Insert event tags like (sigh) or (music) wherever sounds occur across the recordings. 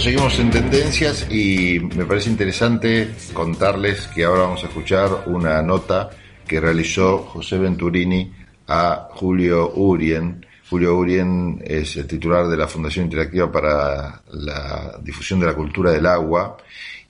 Seguimos en tendencias y me parece interesante contarles que ahora vamos a escuchar una nota que realizó José Venturini a Julio Urien. Julio Urien es el titular de la Fundación Interactiva para la Difusión de la Cultura del Agua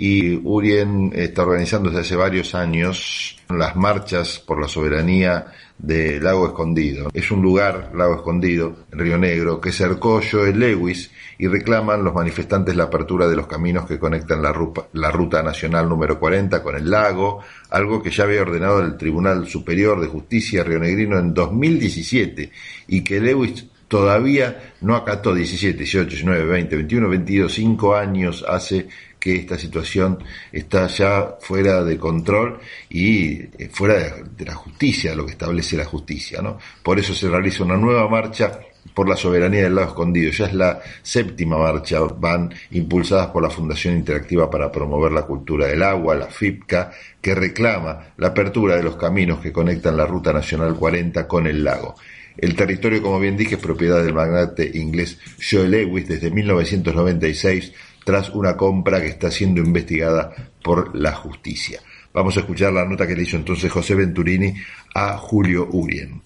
y Urien está organizando desde hace varios años las marchas por la soberanía de Lago Escondido. Es un lugar, Lago Escondido, en Río Negro, que cercó Joel Lewis y reclaman los manifestantes la apertura de los caminos que conectan la ruta, la ruta nacional número 40 con el lago, algo que ya había ordenado el Tribunal Superior de Justicia rionegrino en 2017 y que Lewis todavía no acató 17, 18, 19, 20, 21, 22, 5 años hace que esta situación está ya fuera de control y eh, fuera de, la justicia, lo que establece la justicia. ¿no? Por eso se realiza una nueva marcha por la soberanía del lado escondido. Ya es la séptima marcha, van impulsadas por la Fundación Interactiva para promover la cultura del agua, la FIPCA, que reclama la apertura de los caminos que conectan la Ruta Nacional 40 con el lago. El territorio, como bien dije, es propiedad del magnate inglés Joe Lewis desde 1996 tras una compra que está siendo investigada por la justicia. Vamos a escuchar la nota que le hizo entonces José Venturini a Julio Urien.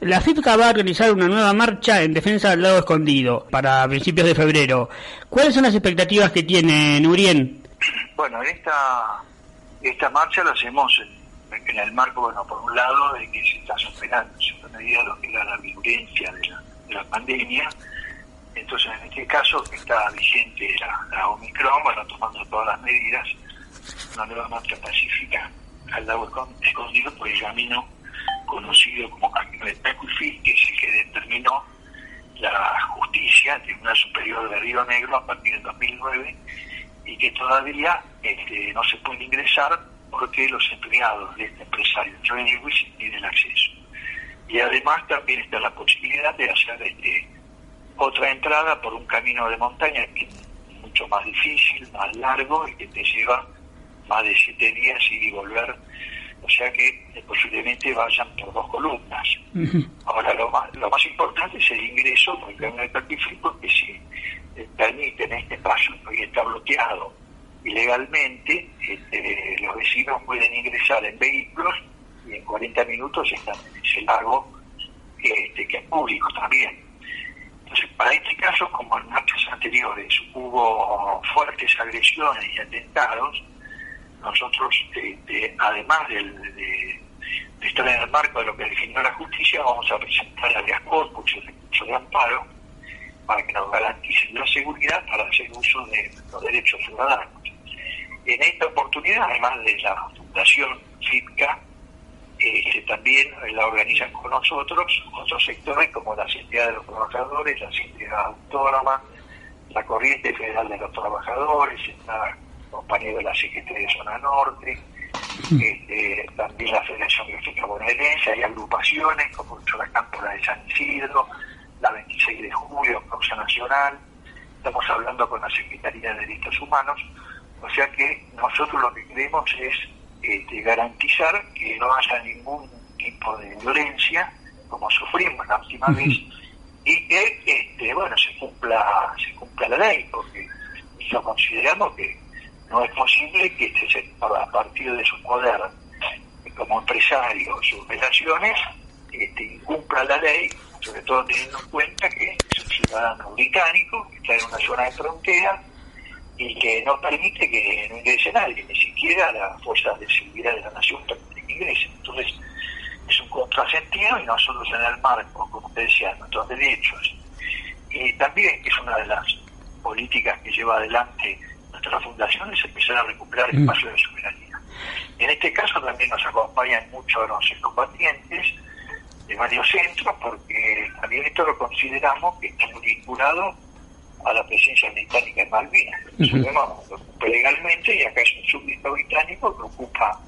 La FIPCA va a organizar una nueva marcha en defensa del lago escondido para principios de febrero. ¿Cuáles son las expectativas que tiene Urien? Bueno, esta, esta marcha la hacemos en, el marco, bueno, por un lado, de que se está superando medida lo que era la violencia de la, de la pandemia entonces, en este caso, que está vigente la, Omicron, bueno, tomando todas las medidas, una nueva marcha pacífica al lago escondido por el camino conocido como Camino de Tacuifí, que es el que determinó la justicia, el Tribunal Superior de Río Negro a partir del 2009, y que todavía este, no se puede ingresar porque los empleados de este empresario Joe Lewis tienen acceso. Y además también está la posibilidad de hacer este otra entrada por un camino de montaña que es mucho más difícil, más largo y que te lleva más de siete días ir y volver. O sea que eh, posiblemente vayan por dos columnas. Ahora, lo más, lo más importante es el ingreso por el camino de Tatifrico, que si eh, permiten este paso y está bloqueado ilegalmente, este, los vecinos pueden ingresar en vehículos y en 40 minutos están ese lago este, que es público también. Entonces, para este caso, como en marchas anteriores hubo fuertes agresiones y atentados, nosotros, este, además de, estar en el marco de lo que definió la justicia, vamos a presentar a corpus y recurso de amparo para que nos garanticen la seguridad para hacer uso de los derechos ciudadanos. En esta oportunidad, además de la Fundación FIPCA, este, también la organizan con nosotros otros sectores como la Sociedad de los Trabajadores, la Sociedad Autónoma, la Corriente Federal de los Trabajadores, la compañía de la Secretaría de Zona Norte, este, también la Federación Gráfica Bonaerense, hay agrupaciones como la Cámpora de San Isidro, la 26 de julio, Causa Nacional, estamos hablando con la Secretaría de Derechos Humanos, o sea que nosotros lo que queremos es este, garantizar que no haya ningún tipo de violencia como sufrimos la última vez y que este, bueno se cumpla se cumpla la ley porque nosotros consideramos que no es posible que este sector a partir de su poder como empresario sus relaciones este, incumpla la ley sobre todo teniendo en cuenta que es un ciudadano británico que está en una zona de frontera y que no permite que no ingrese nadie, ni siquiera las fuerzas de seguridad de la nación permiten que ingresen. Entonces, es un contrasentido y nosotros en el marco, como usted decía, nuestros derechos, y también es una de las políticas que lleva adelante nuestra fundación, es empezar a recuperar el mm. espacio de soberanía. En este caso también nos acompañan muchos los combatientes de varios centros, porque también esto lo consideramos que está muy vinculado a la presencia británica en Malvinas. Uh legalmente y acá es un súbdito británico que ocupa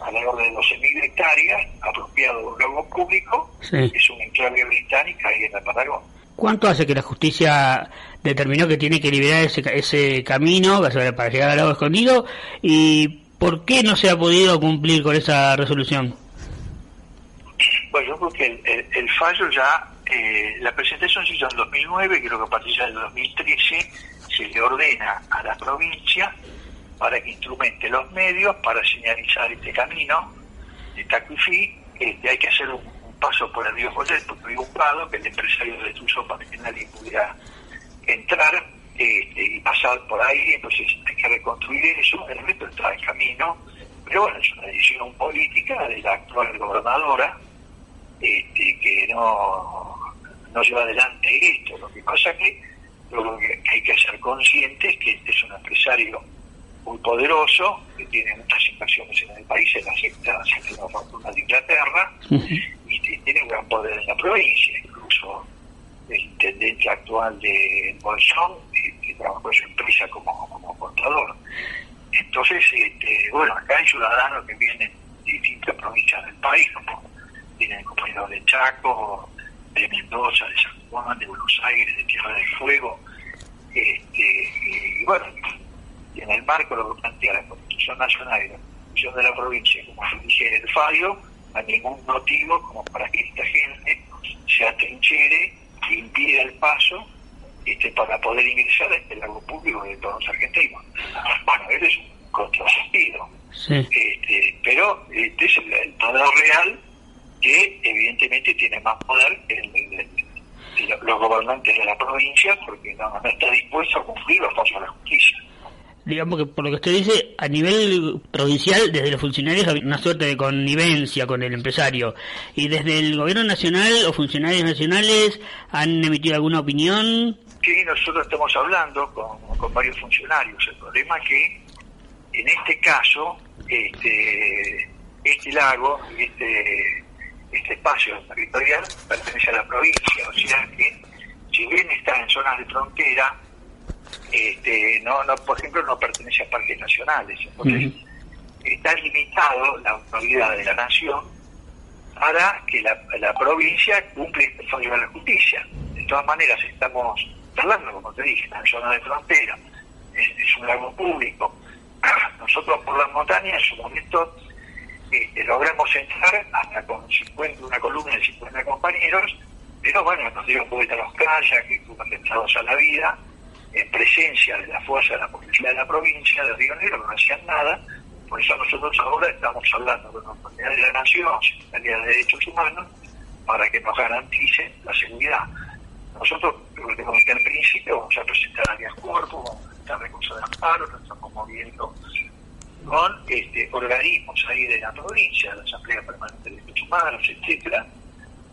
alrededor de 12.000 hectáreas, apropiado de un lago público, es una enclave británica ahí en la Patagonia. ¿Cuánto hace que la justicia determinó que tiene que liberar ese, ese camino para llegar al lago escondido? ¿Y por qué no se ha podido cumplir con esa resolución? Bueno, yo creo que el fallo ya eh, la presentación se hizo en 2009, creo que a partir del 2013 se le ordena a la provincia para que instrumente los medios para señalizar este camino de Tacuifí. Este, hay que hacer un, paso por el río Jolet, por el río Umpado, que el empresario destruyó para que nadie pudiera entrar este, y pasar por ahí, entonces hay que reconstruir eso, el resto está en camino, pero bueno, es una decisión política de la actual gobernadora este, que no, no lleva adelante esto. Lo que pasa que lo que hay que ser conscientes que este es un empresario muy poderoso, que tiene muchas inversiones en el país, en la secta, la fortuna de Inglaterra, y tiene un gran poder en la provincia, incluso el intendente actual de Bolsón, que, trabajó en su empresa como, como contador. Entonces, este, bueno, acá hay ciudadanos que vienen de distintas provincias del país, como vienen compañeros de Chaco, de Mendoza, de San Juan, de Buenos Aires, de Tierra del Fuego, este, y bueno, en el marco de lo que plantea la Constitución Nacional y la Constitución de la provincia, como se dice el fallo, hay ningún motivo como para que esta gente se atrinchere e impida el paso este, para poder ingresar el lago público de todos los argentinos. Bueno, ese es un contrasentido. Este, pero este es el, poder real que evidentemente tiene más poder que los gobernantes de la provincia porque no, no está dispuesto a cumplir los pasos de la justicia digamos que por lo que usted dice, a nivel provincial, desde los funcionarios hay una suerte de connivencia con el empresario. ¿Y desde el gobierno nacional o funcionarios nacionales han emitido alguna opinión? Sí, nosotros estamos hablando con, varios funcionarios. El problema es que, en este caso, este, este lago, este, este espacio territorial pertenece a la provincia. O sea que, si bien está en zonas de frontera, este, no, no, por ejemplo, no pertenece a parques nacionales. Entonces, está limitado la autoridad de la nación para que la, la provincia cumple este fallo de la justicia. De todas maneras, estamos hablando, como te dije, en zona de frontera, es, un lago público. (clears throat) Nosotros por las montañas en su momento este, logramos entrar hasta con 50, una columna de 50 compañeros, pero bueno, nos dieron vuelta a los calles, que estuvo atentados a la vida, en presencia de la fuerza de la policía de la provincia de Río Negro, no hacían nada. Por eso nosotros ahora estamos hablando con la autoridad de la Nación, Secretaría de Derechos Humanos, para que nos garanticen la seguridad. Nosotros, como te comenté al principio, vamos a presentar alias cuerpo, vamos a presentar recursos de amparo, nos estamos moviendo con este, organismos ahí de la provincia, la Asamblea Permanente de Derechos Humanos, etcétera,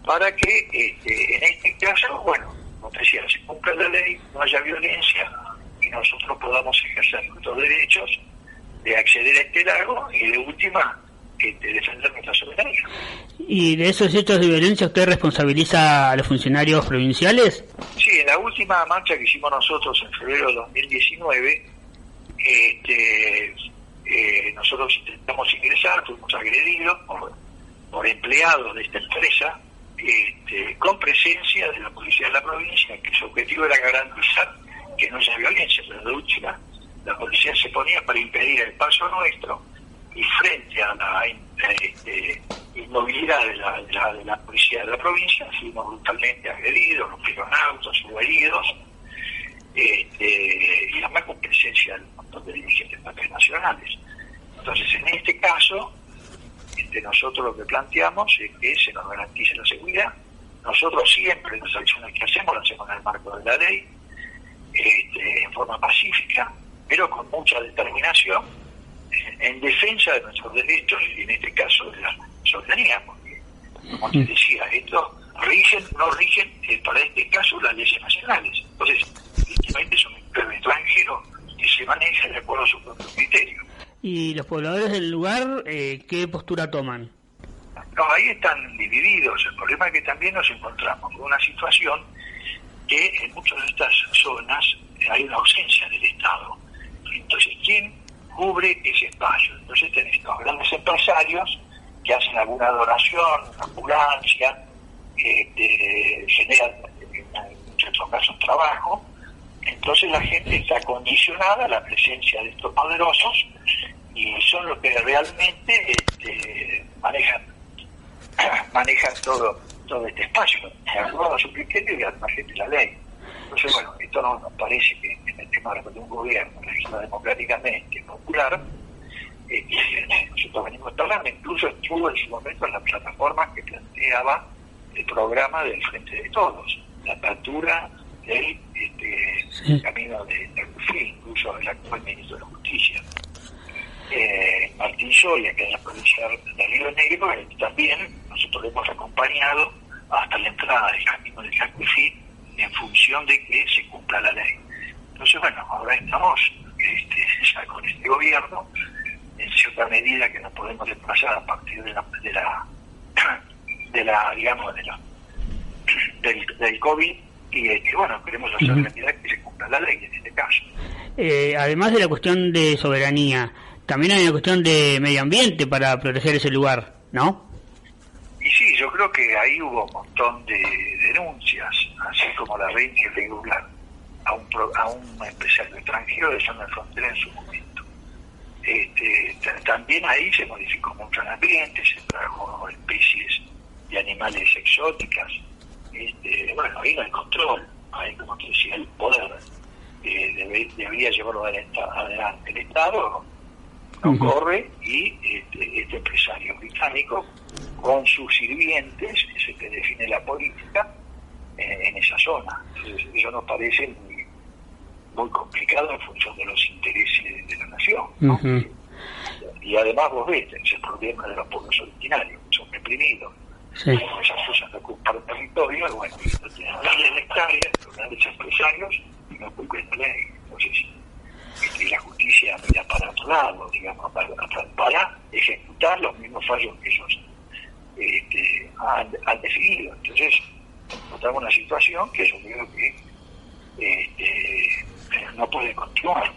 para que este, en este caso, bueno, como decía, se cumpla la ley, no haya violencia y nosotros podamos ejercer nuestros derechos de acceder a este lago y de última este, defender nuestra soberanía. ¿Y de esos hechos de violencia usted responsabiliza a los funcionarios provinciales? Sí, en la última marcha que hicimos nosotros en febrero de 2019, este, eh, nosotros intentamos ingresar, fuimos agredidos por, empleados de esta empresa este, con presencia de la policía de la provincia, que su objetivo era garantizar que no haya violencia, pero de última la policía se ponía para impedir el paso nuestro y frente a la este, inmovilidad de la, de, la, policía de la provincia fuimos brutalmente agredidos, rompieron autos, hubo heridos, este, y además con presencia de un montón de dirigentes nacionales. Entonces, en este caso, nosotros lo que planteamos es que se nos garantice la seguridad. Nosotros siempre las acciones que hacemos las hacemos en el marco de la ley, este, en forma pacífica, pero con mucha determinación, en defensa de nuestros derechos y en este caso de la soberanía, porque, como te decía, esto rigen, no rigen eh, para este caso las leyes nacionales. Entonces, efectivamente es un extranjero que se maneja de acuerdo a su propio criterio. ¿Y los pobladores del lugar eh, qué postura toman? No, ahí están divididos. El problema es que también nos encontramos con una situación que en muchas de estas zonas hay una ausencia del Estado. Entonces, ¿quién cubre ese espacio? Entonces tenés los grandes empresarios que hacen alguna donación, ambulancia, que generan en muchos casos trabajo. Entonces la gente está condicionada a la presencia de estos poderosos y son los que realmente este, manejan (clears throat) manejan todo todo este espacio, de su criterio y al margen de la ley. Entonces, bueno, esto no nos parece que en el tema de un gobierno elegido democráticamente popular, eh, nosotros venimos hablando, incluso estuvo en su momento en la plataforma que planteaba el programa del Frente de Todos, la apertura del este, camino de, de incluso el actual ministro de Justicia. Eh, Martín Soria, que es la provincia de Río Negro, eh, también nosotros lo hemos acompañado hasta la entrada del camino de Jacuifí en función de que se cumpla la ley. Entonces, bueno, ahora estamos este, (laughs) ya con este gobierno, en cierta medida que nos podemos desplazar a partir de la, de la, (clears throat) de la digamos, de la, (clears throat) del, del COVID, y este, bueno, queremos hacer realidad la ley en este caso. Eh, además de la cuestión de soberanía, también hay una cuestión de medio ambiente para proteger ese lugar, ¿no? Y sí, yo creo que ahí hubo un montón de denuncias, así como la renta irregular a un, a un empresario extranjero de zona frontera en su momento. Este, también ahí se modificó mucho el ambiente, se trajo especies de animales exóticas. Este, bueno, ahí no hay control, como que decía el poder eh, debería llevarlo adelante. El Estado no corre y este, este, empresario británico con sus sirvientes, es el que define la política eh, en esa zona. Entonces, eso nos parece muy, muy complicado en función de los intereses de la nación. Y además vos ves, ese problema de los pueblos originarios, que son reprimidos. Sí. Esas cosas de ocupar territorio, bueno, tienen grandes hectáreas, grandes empresarios, y no cumplen la ley. Entonces, y la justicia mira para otro lado, digamos, para, para ejecutar los mismos fallos que ellos este, han, han, decidido. Entonces, encontramos una situación que yo creo que este, no puede continuar.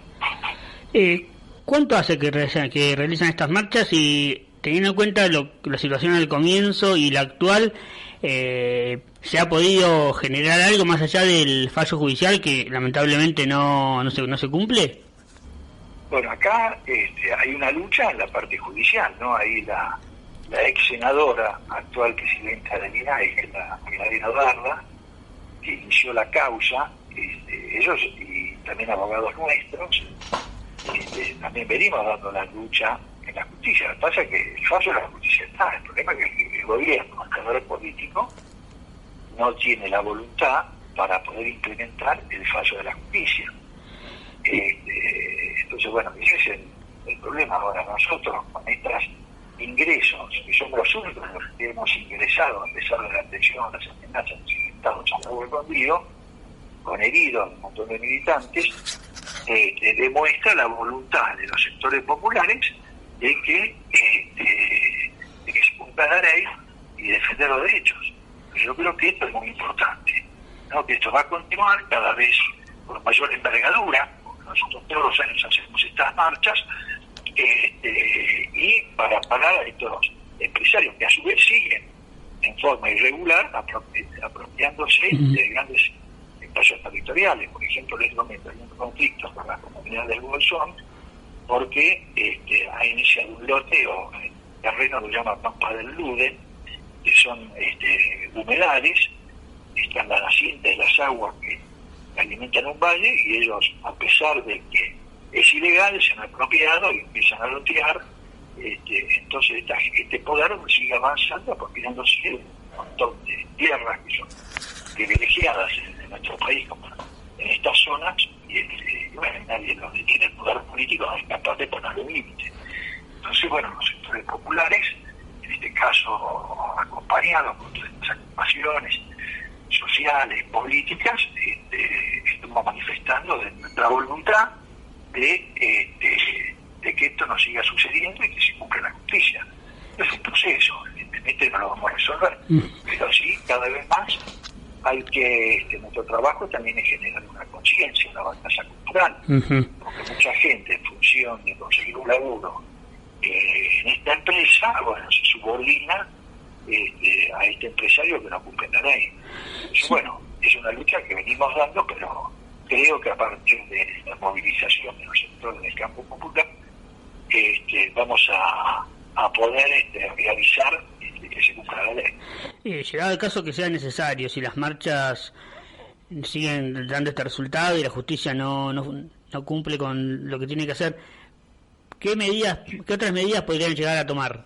Eh, ¿Cuánto hace que realizan, que realizan estas marchas y teniendo en cuenta lo, la situación al comienzo y la actual, eh, ¿se ha podido generar algo más allá del fallo judicial que lamentablemente no, no, se, no se cumple? Bueno, acá este, hay una lucha en la parte judicial, ¿no? Ahí la, la ex senadora, actual presidenta de INAI, que es la Milagro Darda, que inició la causa, este, ellos y también abogados nuestros, este, también venimos dando la lucha la justicia. Lo que pasa es que el fallo de la justicia está, el problema es que el gobierno, el poder político, no tiene la voluntad para poder implementar el fallo de la justicia. Este, entonces, bueno, ese es el, problema. Ahora, nosotros con estos ingresos, que somos los únicos que hemos ingresado, a pesar de la atención, las amenazas inventados en el escondido, con heridos, un montón de militantes, eh, demuestra la voluntad de los sectores populares de que, este, de que se cumpla la ley y defender los derechos. Yo creo que esto es muy importante, ¿no? que esto va a continuar cada vez con mayor envergadura, nosotros todos los años hacemos estas marchas, este, y para parar a estos empresarios que a su vez siguen en forma irregular apropiándose de grandes espacios territoriales. Por ejemplo, en este momento hay un conflicto con la comunidad del Bolsón porque este, ha iniciado un loteo en terreno que llama Pampa del Lude, que son este, humedales, están las nacientes, las aguas que alimentan un valle y ellos, a pesar de que es ilegal, se han apropiado y empiezan a lotear. Este, entonces este poder sigue avanzando, apropiándose un montón de tierras que son privilegiadas en, nuestro país, como en estas zonas, y, este, bueno, nadie los detiene, el poder político no es capaz de ponerle límite. Entonces, bueno, los sectores populares, en este caso acompañados con todas estas ocupaciones sociales, políticas, este, estamos manifestando de nuestra voluntad de, este, de que esto no siga sucediendo y que se cumpla la justicia. Es un proceso, evidentemente no lo vamos a resolver, mm. pero sí, cada vez más hay que, este, nuestro trabajo también es generar una conciencia, una batalla cultural, porque mucha gente en función de conseguir un laburo eh, en esta empresa, bueno, se subordina este, a este empresario que no cumple la ley. Bueno, es una lucha que venimos dando, pero creo que a partir de la movilización de los sectores del campo popular, este, vamos a, a poder este, realizar que se cumpla la ley. llegado el caso que sea necesario, si las marchas siguen dando este resultado y la justicia no, no, no cumple con lo que tiene que hacer. ¿Qué medidas, qué otras medidas podrían llegar a tomar?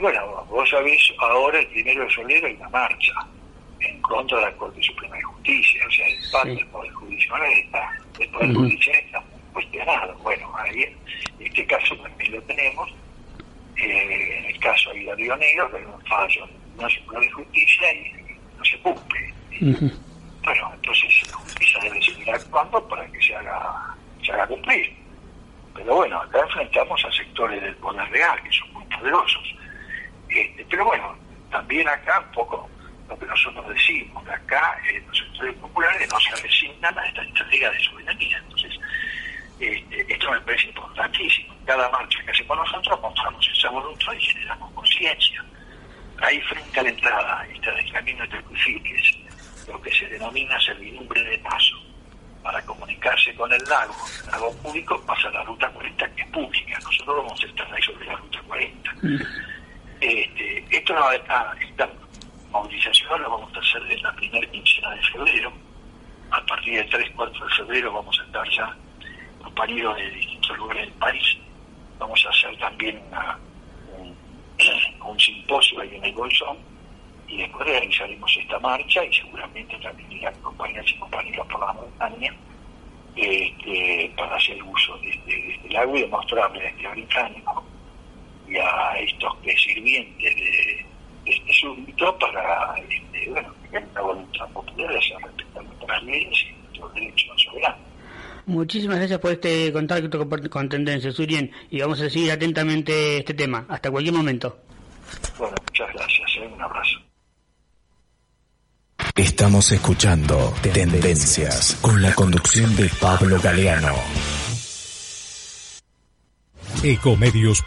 bueno, vos sabés, ahora el primero de febrero hay una marcha en contra de la Corte Suprema de Justicia, o sea, el parte del Poder Judicial está, el Poder Judicial está cuestionado. Bueno, ahí, en este caso también lo tenemos, eh, en el caso de Río Negro, que un fallo no se de justicia y no se cumple. Bueno, entonces la justicia debe seguir actuando para que se haga, se haga cumplir. Pero bueno, acá enfrentamos a sectores del poder real que son muy poderosos. Este, pero bueno, también acá un poco lo que nosotros decimos, que acá eh, los sectores populares no se resignan a esta entrega de soberanía. Entonces, este, esto me parece importantísimo. Cada marcha que hacemos nosotros mostramos esa voluntad y generamos conciencia. Ahí frente a la entrada, está del camino de Tecuifiques, lo que se denomina servidumbre de paso. Para comunicarse con el lago, el lago público pasa la ruta 40 que es pública. Nosotros vamos a estar ahí sobre la ruta 40. Este, esto no, esta, esta movilización lo vamos a hacer en la primera quincena de febrero. A partir del 3, 4 de febrero vamos a estar ya compañeros de distintos lugares del país. Vamos a hacer también un, (clears throat) un, simposio ahí en el Bolsón y después realizaremos esta marcha y seguramente también irán compañeros y compañeros por la montaña este, para hacer uso de este, este lago y demostrarle a este británico y a estos que sirvientes de, este súbdito para este, bueno, que una voluntad popular de hacer respetar nuestras leyes y nuestros derechos soberanos. Muchísimas gracias por este contacto con Tendencia, Surien, y vamos a seguir atentamente este tema. Hasta cualquier momento. Bueno, muchas gracias. ¿eh? Un abrazo. Estamos escuchando Tendencias con la conducción de Pablo Galeano. Ecomedios